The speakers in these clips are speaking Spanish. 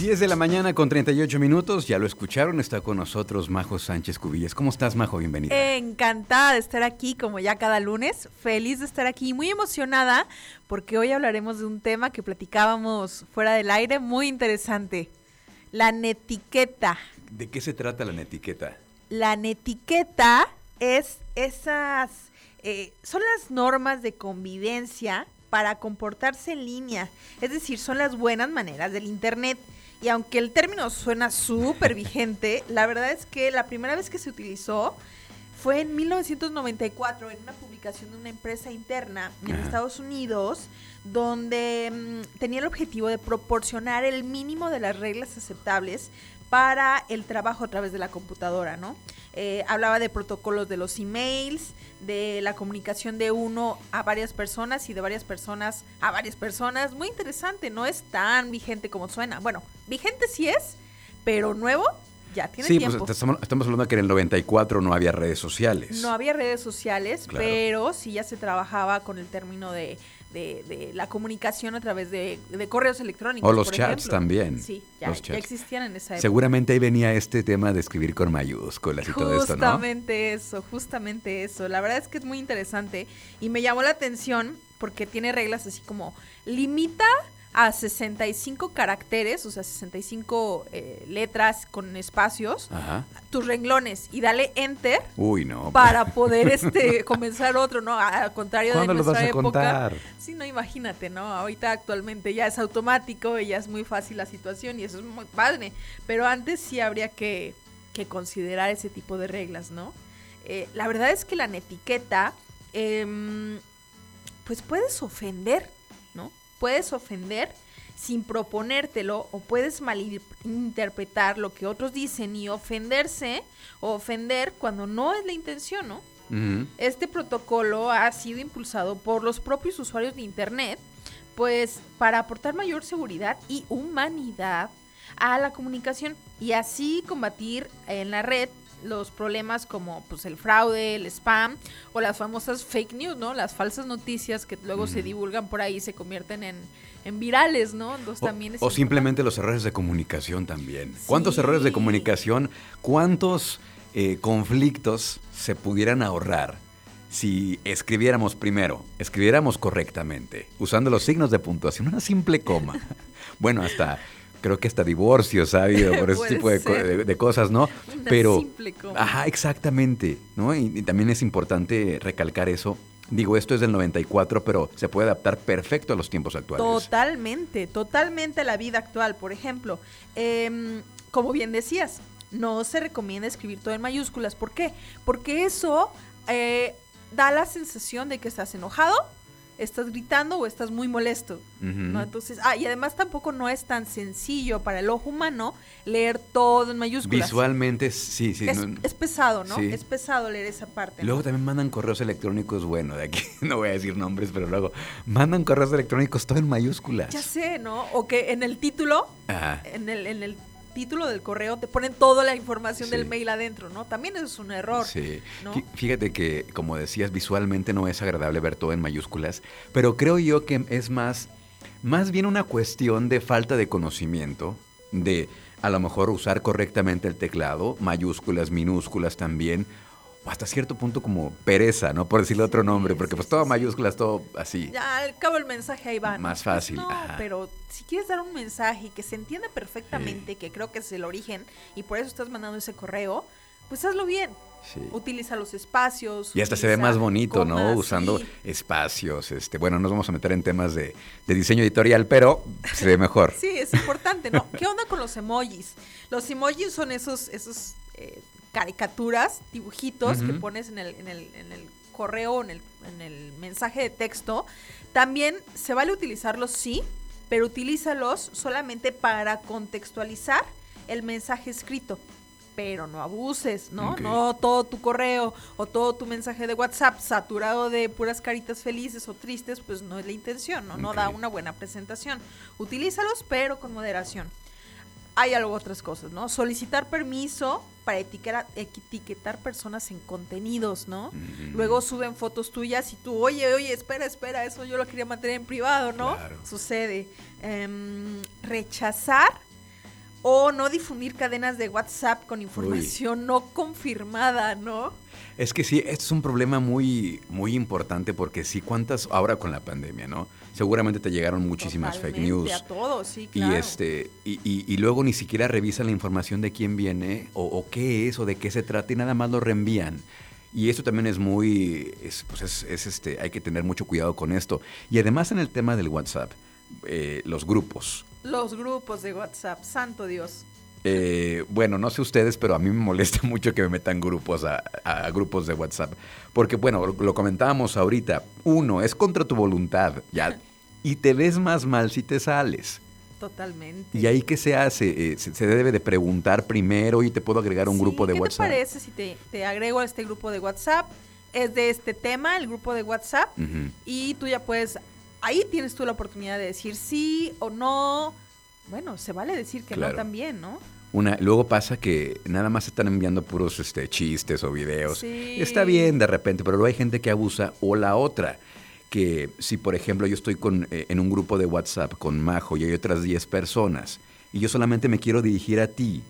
10 de la mañana con 38 minutos, ya lo escucharon, está con nosotros Majo Sánchez Cubillas. ¿Cómo estás, Majo? Bienvenida. Encantada de estar aquí, como ya cada lunes, feliz de estar aquí, muy emocionada, porque hoy hablaremos de un tema que platicábamos fuera del aire, muy interesante, la netiqueta. ¿De qué se trata la netiqueta? La netiqueta es esas, eh, son las normas de convivencia para comportarse en línea, es decir, son las buenas maneras del Internet. Y aunque el término suena súper vigente, la verdad es que la primera vez que se utilizó fue en 1994 en una publicación de una empresa interna en Estados Unidos donde mm, tenía el objetivo de proporcionar el mínimo de las reglas aceptables para el trabajo a través de la computadora, ¿no? Eh, hablaba de protocolos de los emails, de la comunicación de uno a varias personas y de varias personas a varias personas. Muy interesante, no es tan vigente como suena. Bueno, vigente sí es, pero nuevo ya tiene sí, tiempo. pues estamos, estamos, hablando que en el 94 no había redes sociales. No había redes sociales, pero sí ya se trabajaba con el término de de, la comunicación a través de, correos electrónicos. O los chats también. Sí, ya, existían en esa época. Seguramente ahí venía este tema de escribir con mayúsculas y todo esto, ¿no? Justamente eso, justamente eso. La verdad es que es muy interesante y me llamó la atención porque tiene reglas así como limita a 65 caracteres, o sea, 65 eh, letras con espacios, tus renglones y dale enter. Uy, no. Para poder este comenzar otro, ¿no? Al contrario de nuestra vas a época. Contar? Sí, no, imagínate, ¿no? Ahorita actualmente ya es automático y ya es muy fácil la situación y eso es muy padre. Pero antes sí habría que, considerar ese tipo de reglas, ¿no? Eh, la verdad es que la etiqueta, em, pues puedes ofender puedes ofender sin proponértelo o puedes malinterpretar lo que otros dicen y ofenderse o ofender cuando no es la intención, ¿no? Este protocolo ha sido impulsado por los propios usuarios de Internet, pues para aportar mayor seguridad y humanidad a la comunicación y así combatir en la red los problemas como pues el fraude, el spam o las famosas fake news, ¿no? Las falsas noticias que luego se divulgan por ahí y se convierten en, virales, ¿no? Entonces, o, también o simplemente los errores de comunicación también. ¿Cuántos errores de comunicación, cuántos eh, conflictos se pudieran ahorrar si escribiéramos primero, escribiéramos correctamente, usando los signos de puntuación, una simple coma? bueno, hasta creo que hasta divorcios ha habido por ese tipo de, cosas, ¿no? Pero, ajá, exactamente, ¿no? Y, también es importante recalcar eso. Digo, esto es del 94, pero se puede adaptar perfecto a los tiempos actuales. Totalmente, totalmente a la vida actual. Por ejemplo, em, como bien decías, no se recomienda escribir todo en mayúsculas. ¿Por qué? Porque eso eh, da la sensación de que estás enojado estás gritando o estás muy molesto, ¿no? Entonces, ah, y además tampoco no es tan sencillo para el ojo humano leer todo en mayúsculas. Visualmente, sí, sí. Es, pesado, ¿no? Es pesado leer esa parte. Luego también mandan correos electrónicos, bueno, de aquí no voy a decir nombres, pero luego mandan correos electrónicos todo en mayúsculas. Ya sé, ¿no? O que en el título, en el, en el título del correo te ponen toda la información del mail adentro, ¿no? También es un error. Sí. Fíjate que, como decías, visualmente no es agradable ver todo en mayúsculas, pero creo yo que es más, más bien una cuestión de falta de conocimiento, de a lo mejor usar correctamente el teclado, mayúsculas, minúsculas también, o hasta cierto punto como pereza, ¿no? Por decirle otro nombre, porque pues todo mayúsculas, todo así. Ya, al cabo el mensaje ahí va. Más fácil. no, pero si quieres dar un mensaje y que se entienda perfectamente, que creo que es el origen, y por eso estás mandando ese correo, pues hazlo bien. Sí. Utiliza los espacios. Y hasta se ve más bonito, ¿no? Usando espacios. Este, bueno, no nos vamos a meter en temas de, diseño editorial, pero se ve mejor. sí, es importante, ¿no? ¿Qué onda con los emojis? Los emojis son esos, esos eh, caricaturas, dibujitos que pones en el, en el, en el correo, en el, en el mensaje de texto. También se vale utilizarlos, sí, pero utilízalos solamente para contextualizar el mensaje escrito. Pero no abuses, ¿no? No todo tu correo o todo tu mensaje de WhatsApp saturado de puras caritas felices o tristes, pues no es la intención, ¿no? No da una buena presentación. Utilízalos, pero con moderación hay algo otras cosas, ¿no? Solicitar permiso para etiquetar, etiquetar personas en contenidos, ¿no? Luego suben fotos tuyas y tú, oye, oye, espera, espera, eso yo lo quería mantener en privado, ¿no? Sucede. Em, rechazar O no difundir cadenas de WhatsApp con información no confirmada, ¿no? Es que sí, este es un problema muy, muy importante porque sí, cuántas, ahora con la pandemia, ¿no? Seguramente te llegaron muchísimas fake news. A todos, sí, claro. Y, este, y, y, luego ni siquiera revisan la información de quién viene o, o, qué es o de qué se trata y nada más lo reenvían. Y esto también es muy, es, pues es, es, este, hay que tener mucho cuidado con esto. Y además en el tema del WhatsApp, eh, los grupos. Los grupos de WhatsApp, santo Dios. Eh, bueno, no sé ustedes, pero a mí me molesta mucho que me metan grupos a, a, grupos de WhatsApp. Porque, bueno, lo, comentábamos ahorita. Uno, es contra tu voluntad, ¿ya? Y te ves más mal si te sales. Totalmente. ¿Y ahí qué se hace? Eh, se, se, debe de preguntar primero y te puedo agregar un sí, grupo de ¿qué WhatsApp. ¿Qué te parece si te, te, agrego a este grupo de WhatsApp? Es de este tema, el grupo de WhatsApp. Uh -huh. Y tú ya puedes, ahí tienes tú la oportunidad de decir sí o no. Bueno, se vale decir que claro. no también, ¿no? Una, luego pasa que nada más están enviando puros este, chistes o videos. Sí. Está bien de repente, pero luego hay gente que abusa. O la otra, que si por ejemplo yo estoy con, eh, en un grupo de WhatsApp con Majo y hay otras 10 personas y yo solamente me quiero dirigir a ti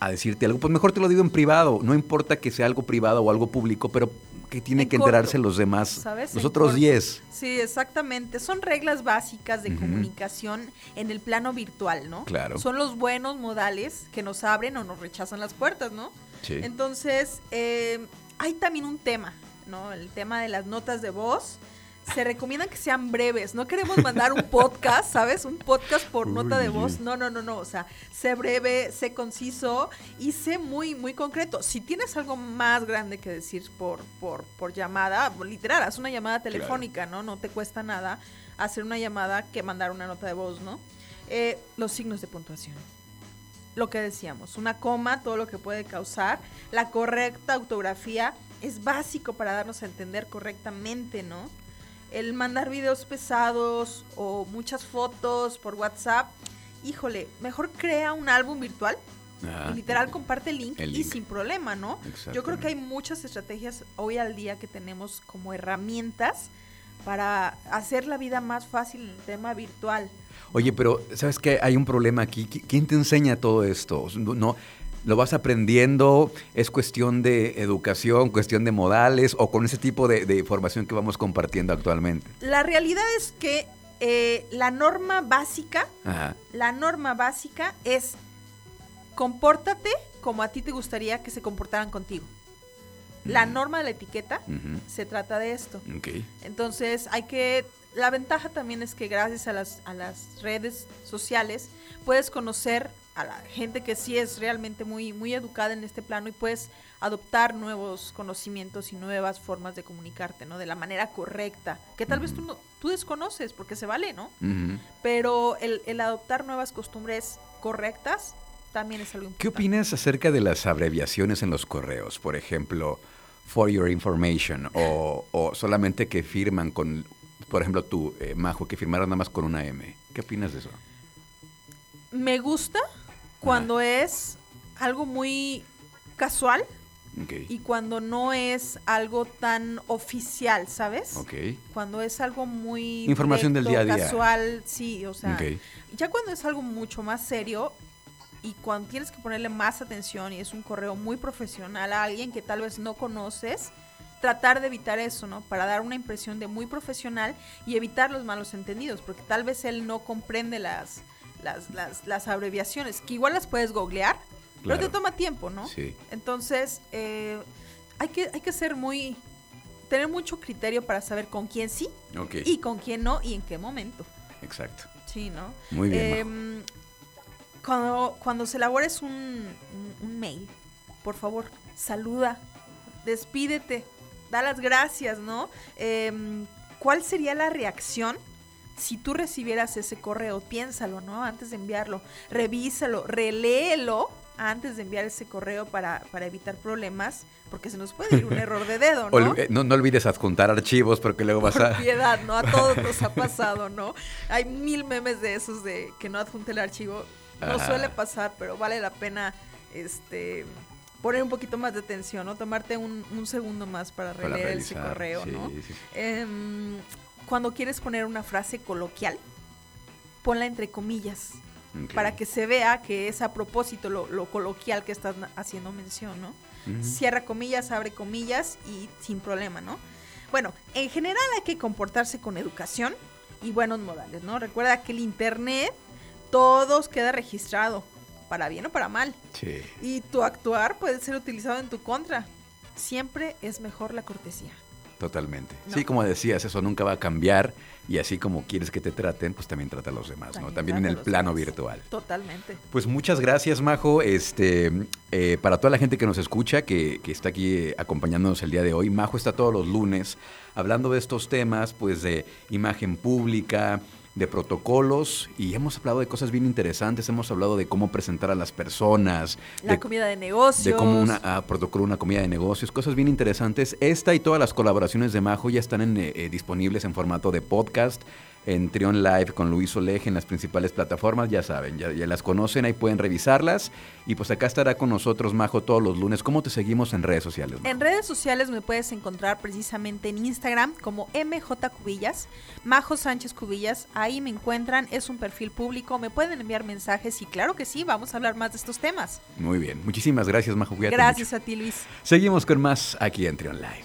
a decirte algo, pues mejor te lo digo en privado, no importa que sea algo privado o algo público, pero que tiene en que corto, enterarse los demás, ¿sabes? los en otros corto. 10. Sí, exactamente. Son reglas básicas de uh -huh. comunicación en el plano virtual, ¿no? Claro. Son los buenos modales que nos abren o nos rechazan las puertas, ¿no? Sí. Entonces, eh, hay también un tema, ¿no? El tema de las notas de voz se recomiendan que sean breves. No queremos mandar un podcast, ¿sabes? Un podcast por nota de voz. No, no, no, no. O sea, sé breve, sé conciso y sé muy, muy concreto. Si tienes algo más grande que decir por, por, por llamada, literal, haz una llamada telefónica, claro. ¿no? No te cuesta nada hacer una llamada que mandar una nota de voz, ¿no? Eh, los signos de puntuación. Lo que decíamos, una coma, todo lo que puede causar. La correcta ortografía es básico para darnos a entender correctamente, ¿no? El mandar videos pesados o muchas fotos por WhatsApp, híjole, mejor crea un álbum virtual. Ah, y literal comparte el link, el link, y sin problema, ¿no? Yo creo que hay muchas estrategias hoy al día que tenemos como herramientas para hacer la vida más fácil en el tema virtual. Oye, pero ¿sabes qué? Hay un problema aquí. ¿Quién te enseña todo esto? No, lo vas aprendiendo, es cuestión de educación, cuestión de modales o con ese tipo de, de información que vamos compartiendo actualmente? La realidad es que eh, la norma básica, Ajá. la norma básica es compórtate como a ti te gustaría que se comportaran contigo. La norma de la etiqueta uh -huh. se trata de esto. Okay. Entonces hay que la ventaja también es que gracias a las, a las redes sociales puedes conocer a la gente que sí es realmente muy, muy educada en este plano y puedes adoptar nuevos conocimientos y nuevas formas de comunicarte, ¿no? De la manera correcta, que tal uh -huh. vez tú, no, tú desconoces, porque se vale, ¿no? Uh -huh. Pero el, el, adoptar nuevas costumbres correctas también es algo importante. ¿Qué opinas acerca de las abreviaciones en los correos? Por ejemplo, for your information, o, o solamente que firman con, por ejemplo, tú, eh, Majo, que firmaron nada más con una M. ¿Qué opinas de eso? Me gusta cuando ah. es algo muy casual okay. y cuando no es algo tan oficial, ¿sabes? Okay. Cuando es algo muy información directo, del día a día, casual, sí, o sea, okay. ya cuando es algo mucho más serio y cuando tienes que ponerle más atención y es un correo muy profesional a alguien que tal vez no conoces, tratar de evitar eso, ¿no? Para dar una impresión de muy profesional y evitar los malos entendidos, porque tal vez él no comprende las las, las, las abreviaciones, que igual las puedes googlear, claro. pero te toma tiempo, ¿no? Sí. Entonces, eh, hay, que, hay que ser muy, tener mucho criterio para saber con quién sí okay. y con quién no y en qué momento. Exacto. Sí, ¿no? Muy bien. Eh, cuando, cuando se elabores un, un, un mail, por favor, saluda, despídete, da las gracias, ¿no? Eh, ¿Cuál sería la reacción? Si tú recibieras ese correo, piénsalo, ¿no? Antes de enviarlo, revísalo, reléelo antes de enviar ese correo para, para evitar problemas, porque se nos puede ir un error de dedo, ¿no? Ol no, no, olvides adjuntar archivos porque luego vas Por a... piedad, ¿no? A todos nos ha pasado, ¿no? Hay mil memes de esos de que no adjunte el archivo. No ah. suele pasar, pero vale la pena este poner un poquito más de atención, ¿no? Tomarte un, un segundo más para releer ese correo, sí, ¿no? Sí. Eh, cuando quieres poner una frase coloquial, ponla entre comillas. Para que se vea que es a propósito lo, lo coloquial que estás haciendo mención, ¿no? Cierra comillas, abre comillas y sin problema, ¿no? Bueno, en general hay que comportarse con educación y buenos modales, ¿no? Recuerda que el Internet, todo queda registrado, para bien o para mal. Sí. Y tu actuar puede ser utilizado en tu contra. Siempre es mejor la cortesía. Totalmente. No. Sí, como decías, eso nunca va a cambiar y así como quieres que te traten, pues también trata a los demás, ¿no? También También en el plano demás. virtual. Totalmente. Pues muchas gracias, Majo. Este, eh, para toda la gente que nos escucha, que, que está aquí eh, acompañándonos el día de hoy, Majo está todos los lunes hablando de estos temas, pues de imagen pública, de protocolos y hemos hablado de cosas bien interesantes. Hemos hablado de cómo presentar a las personas, La de, comida de negocios. de cómo una, ah, protocolo una comida de negocios, cosas bien interesantes. Esta y todas las colaboraciones de Majo ya están en, eh, eh, disponibles en formato de podcast en Trion Live con Luis Oleje en las principales plataformas, ya saben, ya, ya las conocen, ahí pueden revisarlas. Y pues acá estará con nosotros Majo todos los lunes. ¿Cómo te seguimos en redes sociales? Majo? En redes sociales me puedes encontrar precisamente en Instagram como MJ Cubillas, Majo Sánchez Cubillas, ahí me encuentran, es un perfil público, me pueden enviar mensajes y claro que sí, vamos a hablar más de estos temas. Muy bien, muchísimas gracias Majo. cuídate Gracias mucho. a ti Luis. Seguimos con más aquí en Trion Live.